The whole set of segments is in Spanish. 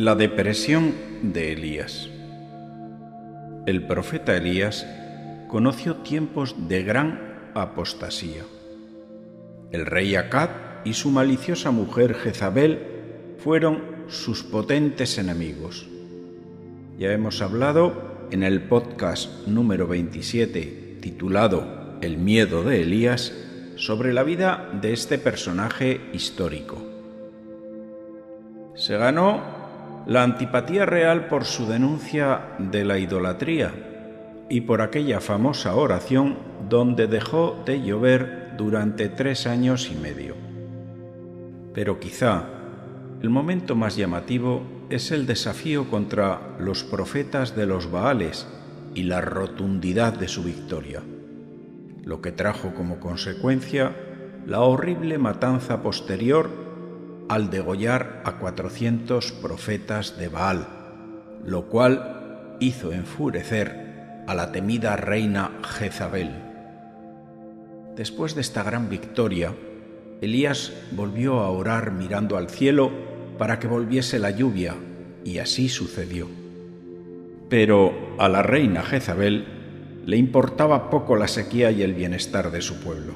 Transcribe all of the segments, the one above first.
La depresión de Elías. El profeta Elías conoció tiempos de gran apostasía. El rey Acad y su maliciosa mujer Jezabel fueron sus potentes enemigos. Ya hemos hablado en el podcast número 27 titulado El miedo de Elías sobre la vida de este personaje histórico. Se ganó la antipatía real por su denuncia de la idolatría y por aquella famosa oración donde dejó de llover durante tres años y medio. Pero quizá el momento más llamativo es el desafío contra los profetas de los Baales y la rotundidad de su victoria lo que trajo como consecuencia la horrible matanza posterior al degollar a cuatrocientos profetas de Baal, lo cual hizo enfurecer a la temida reina Jezabel. Después de esta gran victoria, Elías volvió a orar mirando al cielo para que volviese la lluvia, y así sucedió. Pero a la reina Jezabel le importaba poco la sequía y el bienestar de su pueblo.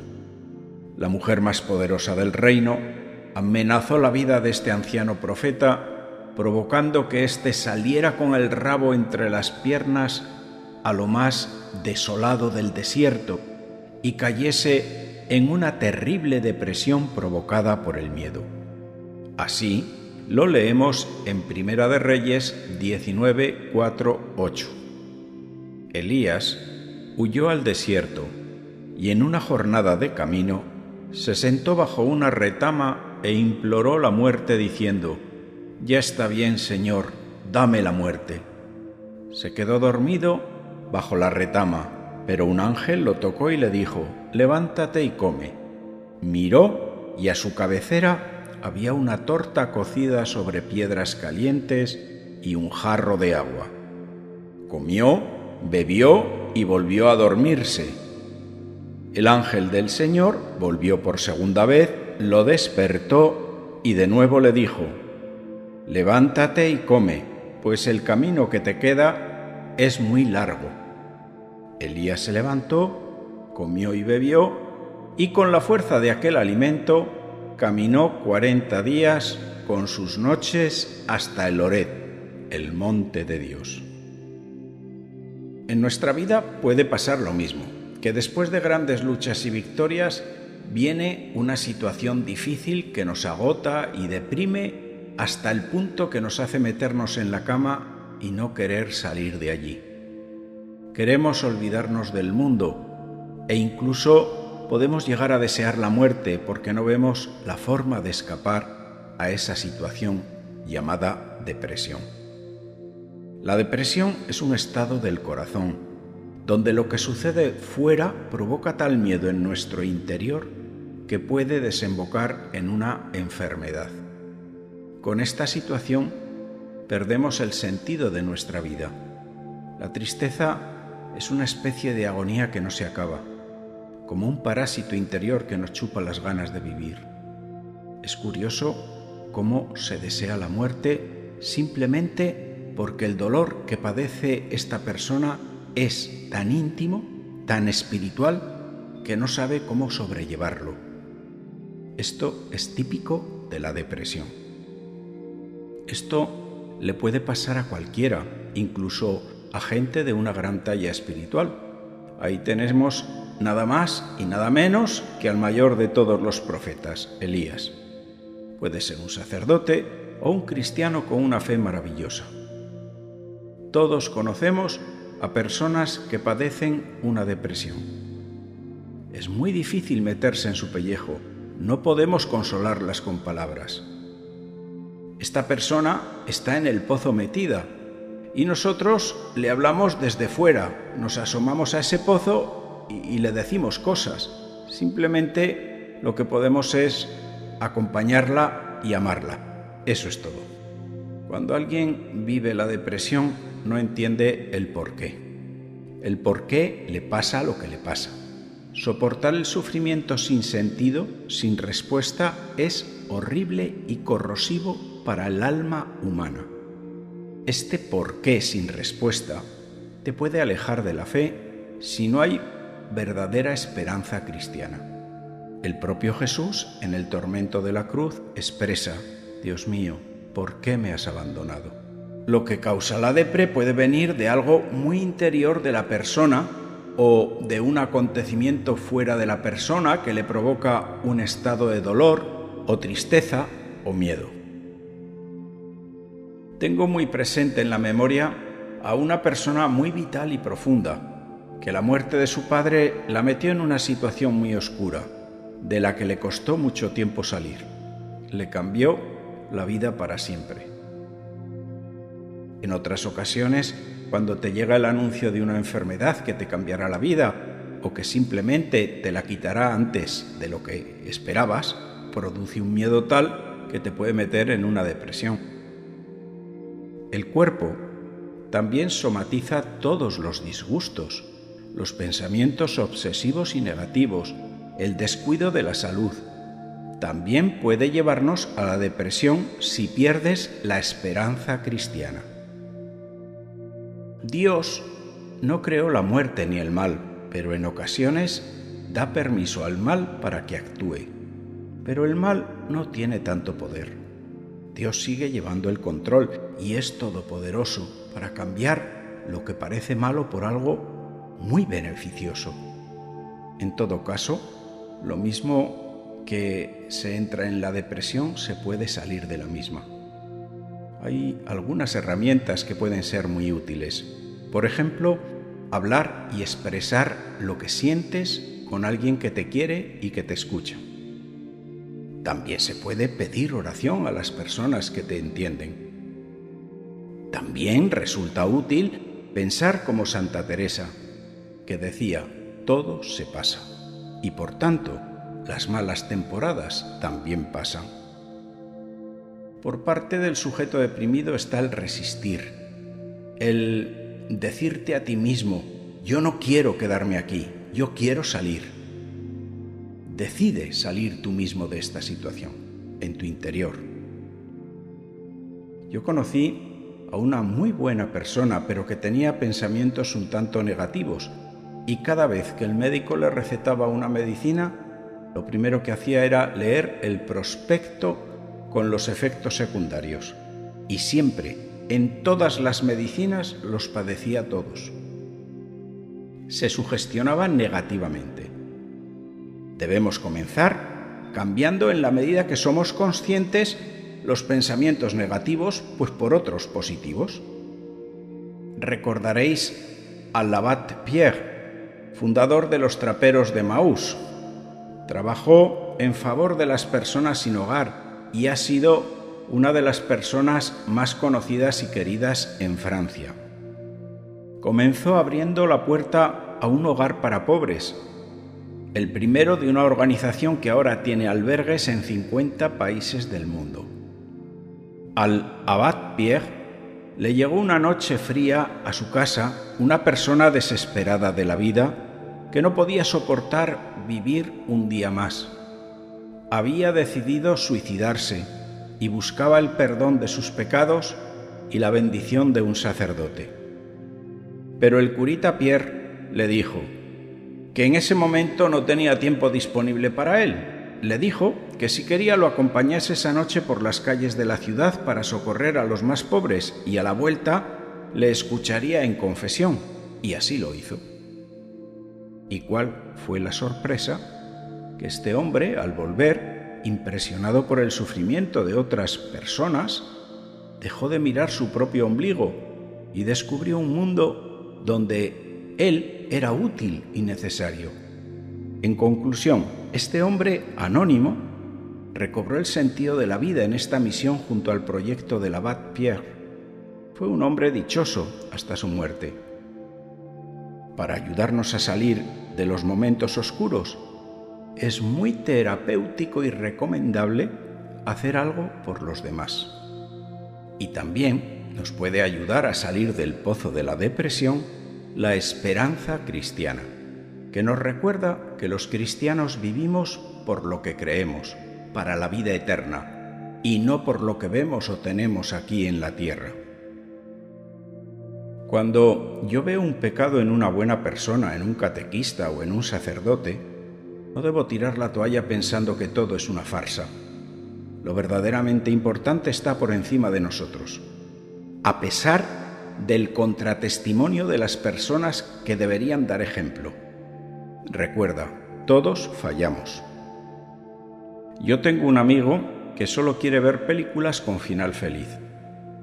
La mujer más poderosa del reino amenazó la vida de este anciano profeta, provocando que éste saliera con el rabo entre las piernas a lo más desolado del desierto y cayese en una terrible depresión provocada por el miedo. Así lo leemos en Primera de Reyes 19, 8. Elías huyó al desierto y en una jornada de camino se sentó bajo una retama e imploró la muerte diciendo, Ya está bien, Señor, dame la muerte. Se quedó dormido bajo la retama, pero un ángel lo tocó y le dijo, Levántate y come. Miró y a su cabecera había una torta cocida sobre piedras calientes y un jarro de agua. Comió, bebió y volvió a dormirse. El ángel del Señor volvió por segunda vez, lo despertó y de nuevo le dijo, Levántate y come, pues el camino que te queda es muy largo. Elías se levantó, comió y bebió, y con la fuerza de aquel alimento caminó cuarenta días con sus noches hasta el Ored, el monte de Dios. En nuestra vida puede pasar lo mismo, que después de grandes luchas y victorias viene una situación difícil que nos agota y deprime hasta el punto que nos hace meternos en la cama y no querer salir de allí. Queremos olvidarnos del mundo e incluso podemos llegar a desear la muerte porque no vemos la forma de escapar a esa situación llamada depresión. La depresión es un estado del corazón, donde lo que sucede fuera provoca tal miedo en nuestro interior que puede desembocar en una enfermedad. Con esta situación perdemos el sentido de nuestra vida. La tristeza es una especie de agonía que no se acaba, como un parásito interior que nos chupa las ganas de vivir. Es curioso cómo se desea la muerte simplemente porque el dolor que padece esta persona es tan íntimo, tan espiritual, que no sabe cómo sobrellevarlo. Esto es típico de la depresión. Esto le puede pasar a cualquiera, incluso a gente de una gran talla espiritual. Ahí tenemos nada más y nada menos que al mayor de todos los profetas, Elías. Puede ser un sacerdote o un cristiano con una fe maravillosa. Todos conocemos a personas que padecen una depresión. Es muy difícil meterse en su pellejo, no podemos consolarlas con palabras. Esta persona está en el pozo metida y nosotros le hablamos desde fuera, nos asomamos a ese pozo y, le decimos cosas. Simplemente lo que podemos es acompañarla y amarla. Eso es todo. Cuando alguien vive la depresión no entiende el por qué. El por qué le pasa lo que le pasa. Soportar el sufrimiento sin sentido, sin respuesta, es horrible y corrosivo para el alma humana. este por qué sin respuesta te puede alejar de la fe si no hay verdadera esperanza cristiana. El propio Jesús, en el tormento de la cruz, expresa, Dios mío, ¿por qué me has abandonado? Lo que causa la depre puede venir de algo muy interior de la persona o de un acontecimiento fuera de la persona que le provoca un estado de dolor o tristeza o miedo. Tengo muy presente en la memoria a una persona muy vital y profunda, que la muerte de su padre la metió en una situación muy oscura, de la que le costó mucho tiempo salir. Le cambió la vida para siempre. En otras ocasiones, cuando te llega el anuncio de una enfermedad que te cambiará la vida o que simplemente te la quitará antes de lo que esperabas, produce un miedo tal que te puede meter en una depresión. El cuerpo también somatiza todos los disgustos, los pensamientos obsesivos y negativos, el descuido de la salud. También puede llevarnos a la depresión si pierdes la esperanza cristiana. Dios no creó la muerte ni el mal, pero en ocasiones da permiso al mal para que actúe. Pero el mal no tiene tanto poder. Dios sigue llevando el control y es todopoderoso para cambiar lo que parece malo por algo muy beneficioso. En todo caso, lo mismo que se entra en la depresión se puede salir de la misma hay algunas herramientas que pueden ser muy útiles. Por ejemplo, hablar y expresar lo que sientes con alguien que te quiere y que te escucha. También se puede pedir oración a las personas que te entienden. También resulta útil pensar como Santa Teresa, que decía, todo se pasa, y por tanto, las malas temporadas también pasan. Por parte del sujeto deprimido está el resistir, el decirte a ti mismo, yo no quiero quedarme aquí, yo quiero salir. Decide salir tú mismo de esta situación, en tu interior. Yo conocí a una muy buena persona, pero que tenía pensamientos un tanto negativos, y cada vez que el médico le recetaba una medicina, lo primero que hacía era leer el prospecto con los efectos secundarios y siempre, en todas las medicinas, los padecía todos. Se sugestionaba negativamente. Debemos comenzar cambiando en la medida que somos conscientes los pensamientos negativos pues por otros positivos. Recordaréis al Labat Pierre, fundador de los traperos de Maús. Trabajó en favor de las personas sin hogar y ha sido una de las personas más conocidas y queridas en Francia. Comenzó abriendo la puerta a un hogar para pobres, el primero de una organización que ahora tiene albergues en 50 países del mundo. Al abad Pierre le llegó una noche fría a su casa una persona desesperada de la vida que no podía soportar vivir un día más había decidido suicidarse y buscaba el perdón de sus pecados y la bendición de un sacerdote. Pero el curita Pierre le dijo que en ese momento no tenía tiempo disponible para él. Le dijo que si quería lo acompañase esa noche por las calles de la ciudad para socorrer a los más pobres y a la vuelta le escucharía en confesión. Y así lo hizo. ¿Y cuál fue la sorpresa? que este hombre, al volver, impresionado por el sufrimiento de otras personas, dejó de mirar su propio ombligo y descubrió un mundo donde él era útil y necesario. En conclusión, este hombre anónimo recobró el sentido de la vida en esta misión junto al proyecto del abad Pierre. Fue un hombre dichoso hasta su muerte. Para ayudarnos a salir de los momentos oscuros, es muy terapéutico y recomendable hacer algo por los demás. Y también nos puede ayudar a salir del pozo de la depresión la esperanza cristiana, que nos recuerda que los cristianos vivimos por lo que creemos, para la vida eterna, y no por lo que vemos o tenemos aquí en la tierra. Cuando yo veo un pecado en una buena persona, en un catequista o en un sacerdote, no debo tirar la toalla pensando que todo es una farsa. Lo verdaderamente importante está por encima de nosotros, a pesar del contratestimonio de las personas que deberían dar ejemplo. Recuerda, todos fallamos. Yo tengo un amigo que solo quiere ver películas con final feliz,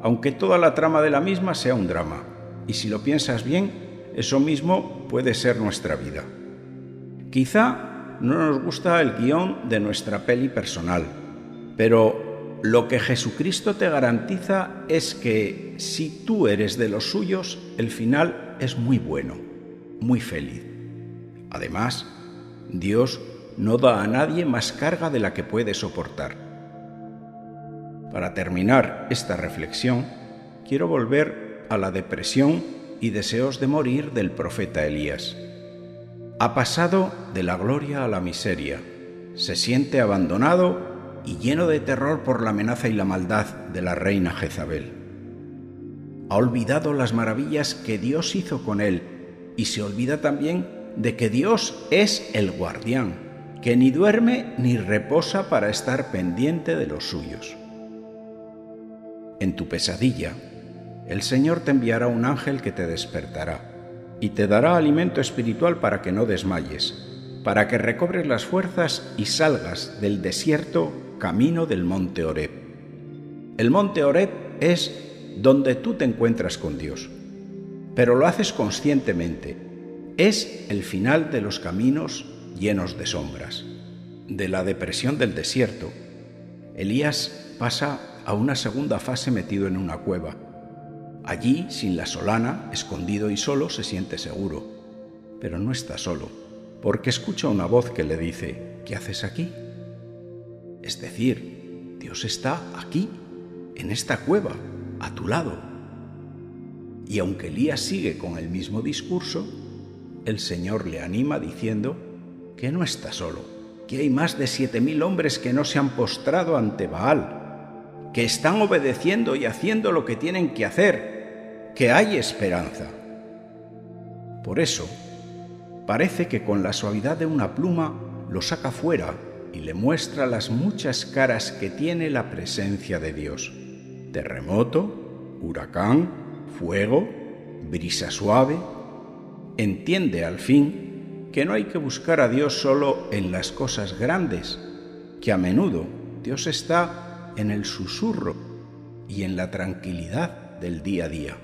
aunque toda la trama de la misma sea un drama. Y si lo piensas bien, eso mismo puede ser nuestra vida. Quizá no nos gusta el guion de nuestra peli personal, pero lo que Jesucristo te garantiza es que si tú eres de los suyos, el final es muy bueno, muy feliz. Además, Dios no da a nadie más carga de la que puede soportar. Para terminar esta reflexión, quiero volver a la depresión y deseos de morir del profeta Elías. Ha pasado de la gloria a la miseria, se siente abandonado y lleno de terror por la amenaza y la maldad de la reina Jezabel. Ha olvidado las maravillas que Dios hizo con él y se olvida también de que Dios es el guardián, que ni duerme ni reposa para estar pendiente de los suyos. En tu pesadilla, el Señor te enviará un ángel que te despertará y te dará alimento espiritual para que no desmayes, para que recobres las fuerzas y salgas del desierto camino del monte Oreb. El monte Oreb es donde tú te encuentras con Dios, pero lo haces conscientemente. Es el final de los caminos llenos de sombras. De la depresión del desierto, Elías pasa a una segunda fase metido en una cueva. Allí, sin la solana, escondido y solo, se siente seguro. Pero no está solo, porque escucha una voz que le dice, ¿qué haces aquí? Es decir, Dios está aquí, en esta cueva, a tu lado. Y aunque Elías sigue con el mismo discurso, el Señor le anima diciendo que no está solo, que hay más de siete mil hombres que no se han postrado ante Baal, que están obedeciendo y haciendo lo que tienen que hacer, que hay esperanza. Por eso, parece que con la suavidad de una pluma lo saca fuera y le muestra las muchas caras que tiene la presencia de Dios. Terremoto, huracán, fuego, brisa suave. Entiende al fin que no hay que buscar a Dios solo en las cosas grandes, que a menudo Dios está en el susurro y en la tranquilidad del día a día.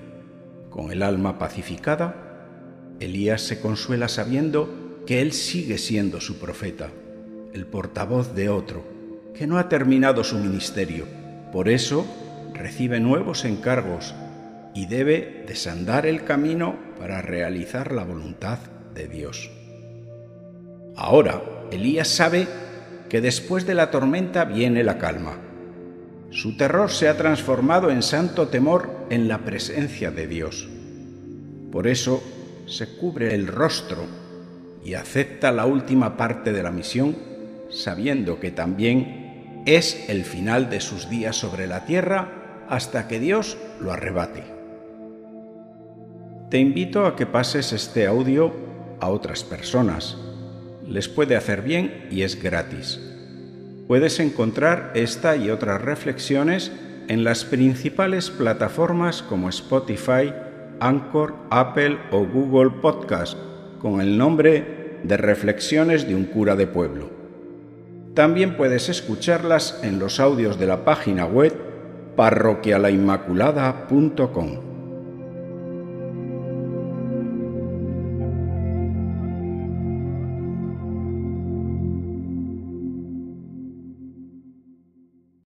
Con el alma pacificada, Elías se consuela sabiendo que él sigue siendo su profeta, el portavoz de otro, que no ha terminado su ministerio. Por eso recibe nuevos encargos y debe desandar el camino para realizar la voluntad de Dios. Ahora, Elías sabe que después de la tormenta viene la calma su terror se ha transformado en santo temor en la presencia de Dios. Por eso se cubre el rostro y acepta la última parte de la misión, sabiendo que también es el final de sus días sobre la tierra hasta que Dios lo arrebate. Te invito a que pases este audio a otras personas. Les puede hacer bien y es gratis. Puedes encontrar esta y otras reflexiones en las principales plataformas como Spotify, Anchor, Apple o Google Podcast con el nombre de Reflexiones de un cura de pueblo. También puedes escucharlas en los audios de la página web parroquialainmaculada.com.